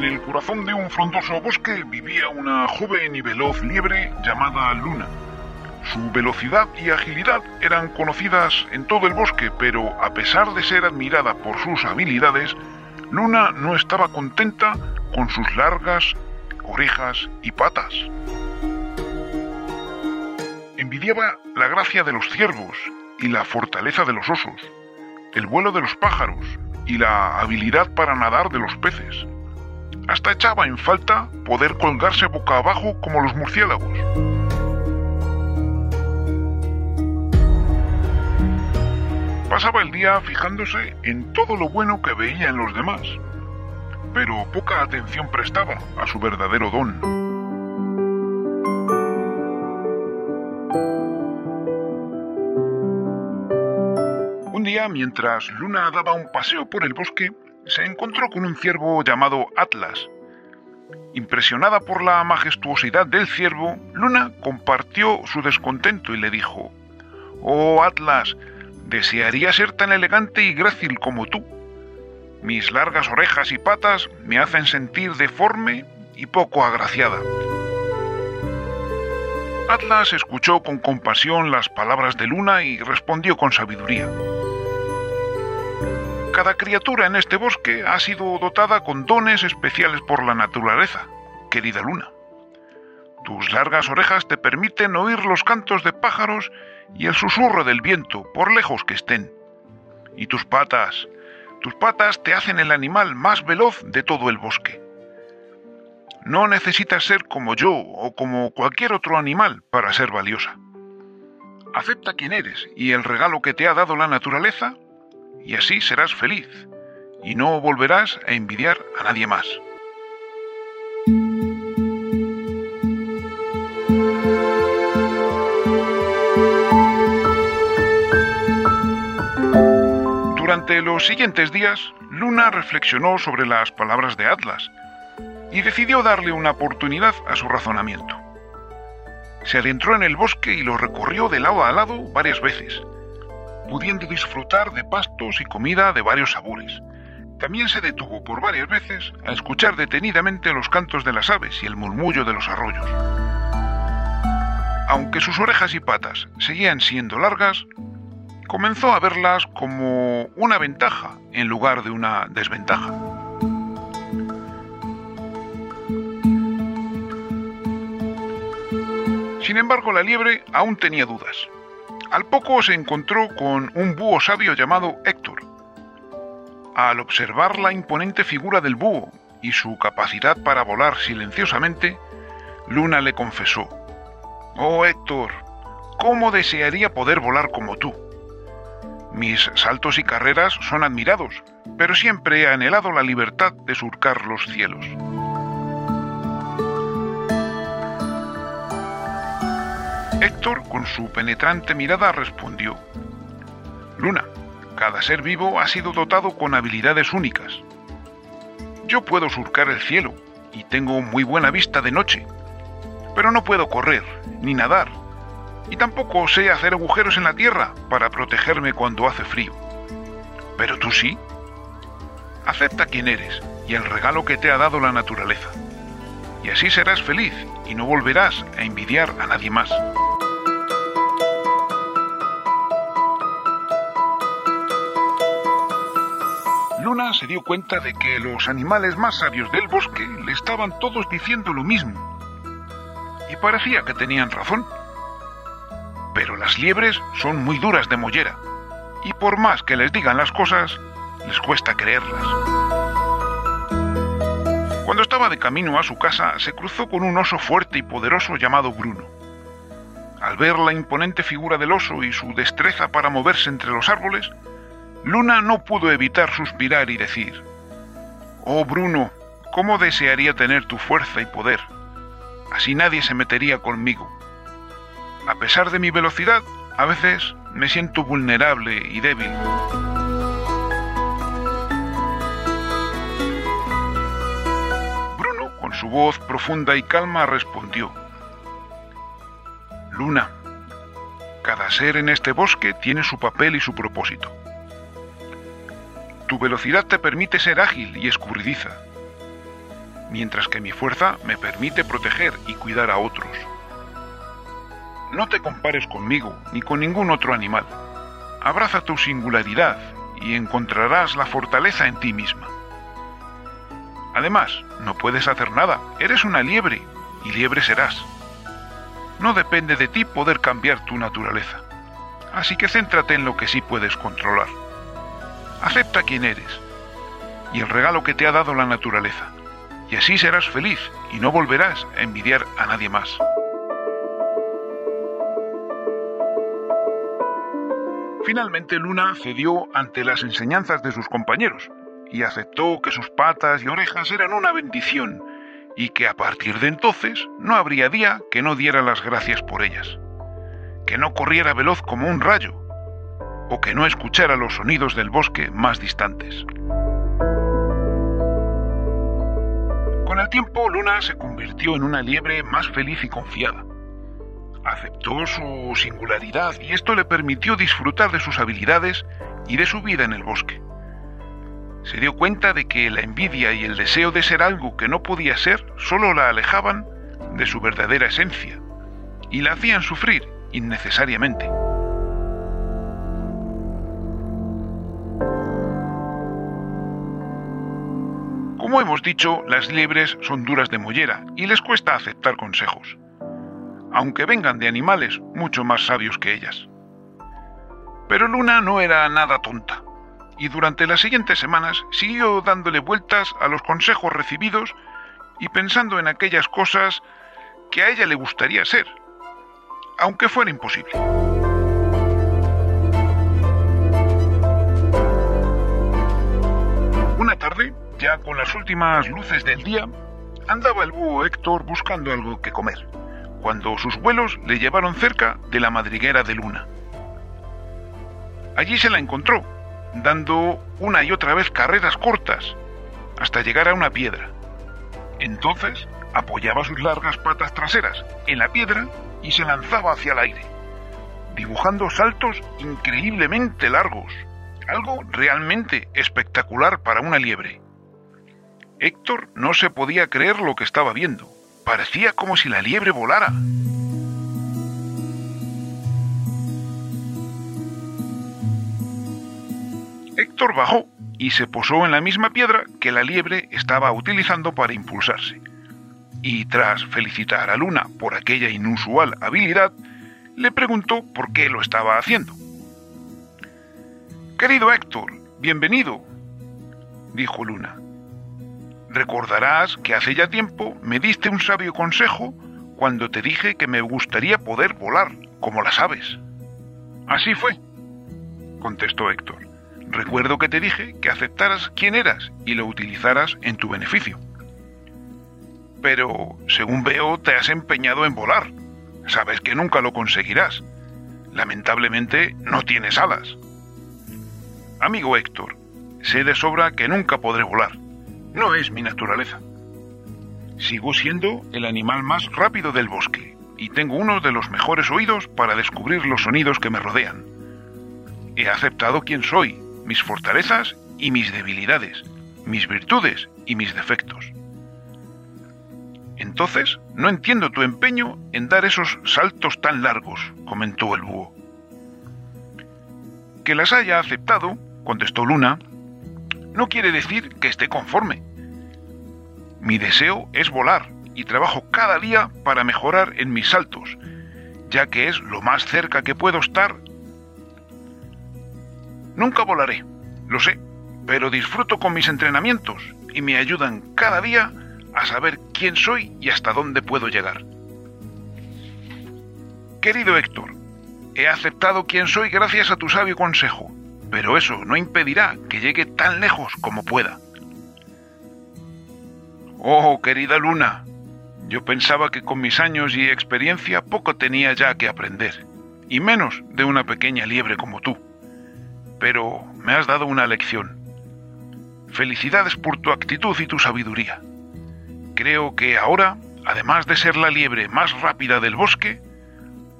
En el corazón de un frondoso bosque vivía una joven y veloz liebre llamada Luna. Su velocidad y agilidad eran conocidas en todo el bosque, pero a pesar de ser admirada por sus habilidades, Luna no estaba contenta con sus largas orejas y patas. Envidiaba la gracia de los ciervos y la fortaleza de los osos, el vuelo de los pájaros y la habilidad para nadar de los peces. Hasta echaba en falta poder colgarse boca abajo como los murciélagos. Pasaba el día fijándose en todo lo bueno que veía en los demás, pero poca atención prestaba a su verdadero don. Mientras Luna daba un paseo por el bosque, se encontró con un ciervo llamado Atlas. Impresionada por la majestuosidad del ciervo, Luna compartió su descontento y le dijo, Oh Atlas, desearía ser tan elegante y grácil como tú. Mis largas orejas y patas me hacen sentir deforme y poco agraciada. Atlas escuchó con compasión las palabras de Luna y respondió con sabiduría. Cada criatura en este bosque ha sido dotada con dones especiales por la naturaleza, querida Luna. Tus largas orejas te permiten oír los cantos de pájaros y el susurro del viento, por lejos que estén. Y tus patas, tus patas te hacen el animal más veloz de todo el bosque. No necesitas ser como yo o como cualquier otro animal para ser valiosa. Acepta quién eres y el regalo que te ha dado la naturaleza y así serás feliz y no volverás a envidiar a nadie más. Durante los siguientes días, Luna reflexionó sobre las palabras de Atlas y decidió darle una oportunidad a su razonamiento. Se adentró en el bosque y lo recorrió de lado a lado varias veces, pudiendo disfrutar de pastos y comida de varios sabores. También se detuvo por varias veces a escuchar detenidamente los cantos de las aves y el murmullo de los arroyos. Aunque sus orejas y patas seguían siendo largas, comenzó a verlas como una ventaja en lugar de una desventaja. Sin embargo, la liebre aún tenía dudas. Al poco se encontró con un búho sabio llamado Héctor. Al observar la imponente figura del búho y su capacidad para volar silenciosamente, Luna le confesó, Oh Héctor, ¿cómo desearía poder volar como tú? Mis saltos y carreras son admirados, pero siempre he anhelado la libertad de surcar los cielos. Con su penetrante mirada, respondió, Luna, cada ser vivo ha sido dotado con habilidades únicas. Yo puedo surcar el cielo y tengo muy buena vista de noche, pero no puedo correr, ni nadar, y tampoco sé hacer agujeros en la tierra para protegerme cuando hace frío. Pero tú sí. Acepta quién eres y el regalo que te ha dado la naturaleza. Y así serás feliz y no volverás a envidiar a nadie más. Luna se dio cuenta de que los animales más sabios del bosque le estaban todos diciendo lo mismo. Y parecía que tenían razón. Pero las liebres son muy duras de mollera, y por más que les digan las cosas, les cuesta creerlas. Cuando estaba de camino a su casa, se cruzó con un oso fuerte y poderoso llamado Bruno. Al ver la imponente figura del oso y su destreza para moverse entre los árboles, Luna no pudo evitar suspirar y decir, Oh Bruno, ¿cómo desearía tener tu fuerza y poder? Así nadie se metería conmigo. A pesar de mi velocidad, a veces me siento vulnerable y débil. Bruno, con su voz profunda y calma, respondió, Luna, cada ser en este bosque tiene su papel y su propósito. Tu velocidad te permite ser ágil y escurridiza, mientras que mi fuerza me permite proteger y cuidar a otros. No te compares conmigo ni con ningún otro animal. Abraza tu singularidad y encontrarás la fortaleza en ti misma. Además, no puedes hacer nada, eres una liebre y liebre serás. No depende de ti poder cambiar tu naturaleza. Así que céntrate en lo que sí puedes controlar. Acepta quién eres y el regalo que te ha dado la naturaleza. Y así serás feliz y no volverás a envidiar a nadie más. Finalmente Luna cedió ante las enseñanzas de sus compañeros y aceptó que sus patas y orejas eran una bendición y que a partir de entonces no habría día que no diera las gracias por ellas, que no corriera veloz como un rayo o que no escuchara los sonidos del bosque más distantes. Con el tiempo, Luna se convirtió en una liebre más feliz y confiada. Aceptó su singularidad y esto le permitió disfrutar de sus habilidades y de su vida en el bosque. Se dio cuenta de que la envidia y el deseo de ser algo que no podía ser solo la alejaban de su verdadera esencia y la hacían sufrir innecesariamente. Como hemos dicho, las liebres son duras de mollera y les cuesta aceptar consejos aunque vengan de animales mucho más sabios que ellas. Pero Luna no era nada tonta, y durante las siguientes semanas siguió dándole vueltas a los consejos recibidos y pensando en aquellas cosas que a ella le gustaría ser, aunque fuera imposible. Las últimas luces del día, andaba el búho Héctor buscando algo que comer cuando sus vuelos le llevaron cerca de la madriguera de Luna. Allí se la encontró, dando una y otra vez carreras cortas, hasta llegar a una piedra. Entonces apoyaba sus largas patas traseras en la piedra y se lanzaba hacia el aire, dibujando saltos increíblemente largos, algo realmente espectacular para una liebre. Héctor no se podía creer lo que estaba viendo. Parecía como si la liebre volara. Héctor bajó y se posó en la misma piedra que la liebre estaba utilizando para impulsarse. Y tras felicitar a Luna por aquella inusual habilidad, le preguntó por qué lo estaba haciendo. Querido Héctor, bienvenido, dijo Luna. Recordarás que hace ya tiempo me diste un sabio consejo cuando te dije que me gustaría poder volar, como las aves. Así fue, contestó Héctor. Recuerdo que te dije que aceptaras quién eras y lo utilizaras en tu beneficio. Pero, según veo, te has empeñado en volar. Sabes que nunca lo conseguirás. Lamentablemente, no tienes alas. Amigo Héctor, sé de sobra que nunca podré volar no es mi naturaleza. Sigo siendo el animal más rápido del bosque y tengo uno de los mejores oídos para descubrir los sonidos que me rodean. He aceptado quién soy, mis fortalezas y mis debilidades, mis virtudes y mis defectos. Entonces, no entiendo tu empeño en dar esos saltos tan largos, comentó el búho. Que las haya aceptado, contestó Luna, no quiere decir que esté conforme. Mi deseo es volar y trabajo cada día para mejorar en mis saltos, ya que es lo más cerca que puedo estar. Nunca volaré, lo sé, pero disfruto con mis entrenamientos y me ayudan cada día a saber quién soy y hasta dónde puedo llegar. Querido Héctor, he aceptado quién soy gracias a tu sabio consejo pero eso no impedirá que llegue tan lejos como pueda. Oh, querida Luna, yo pensaba que con mis años y experiencia poco tenía ya que aprender, y menos de una pequeña liebre como tú. Pero me has dado una lección. Felicidades por tu actitud y tu sabiduría. Creo que ahora, además de ser la liebre más rápida del bosque,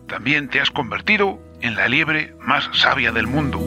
también te has convertido en la liebre más sabia del mundo.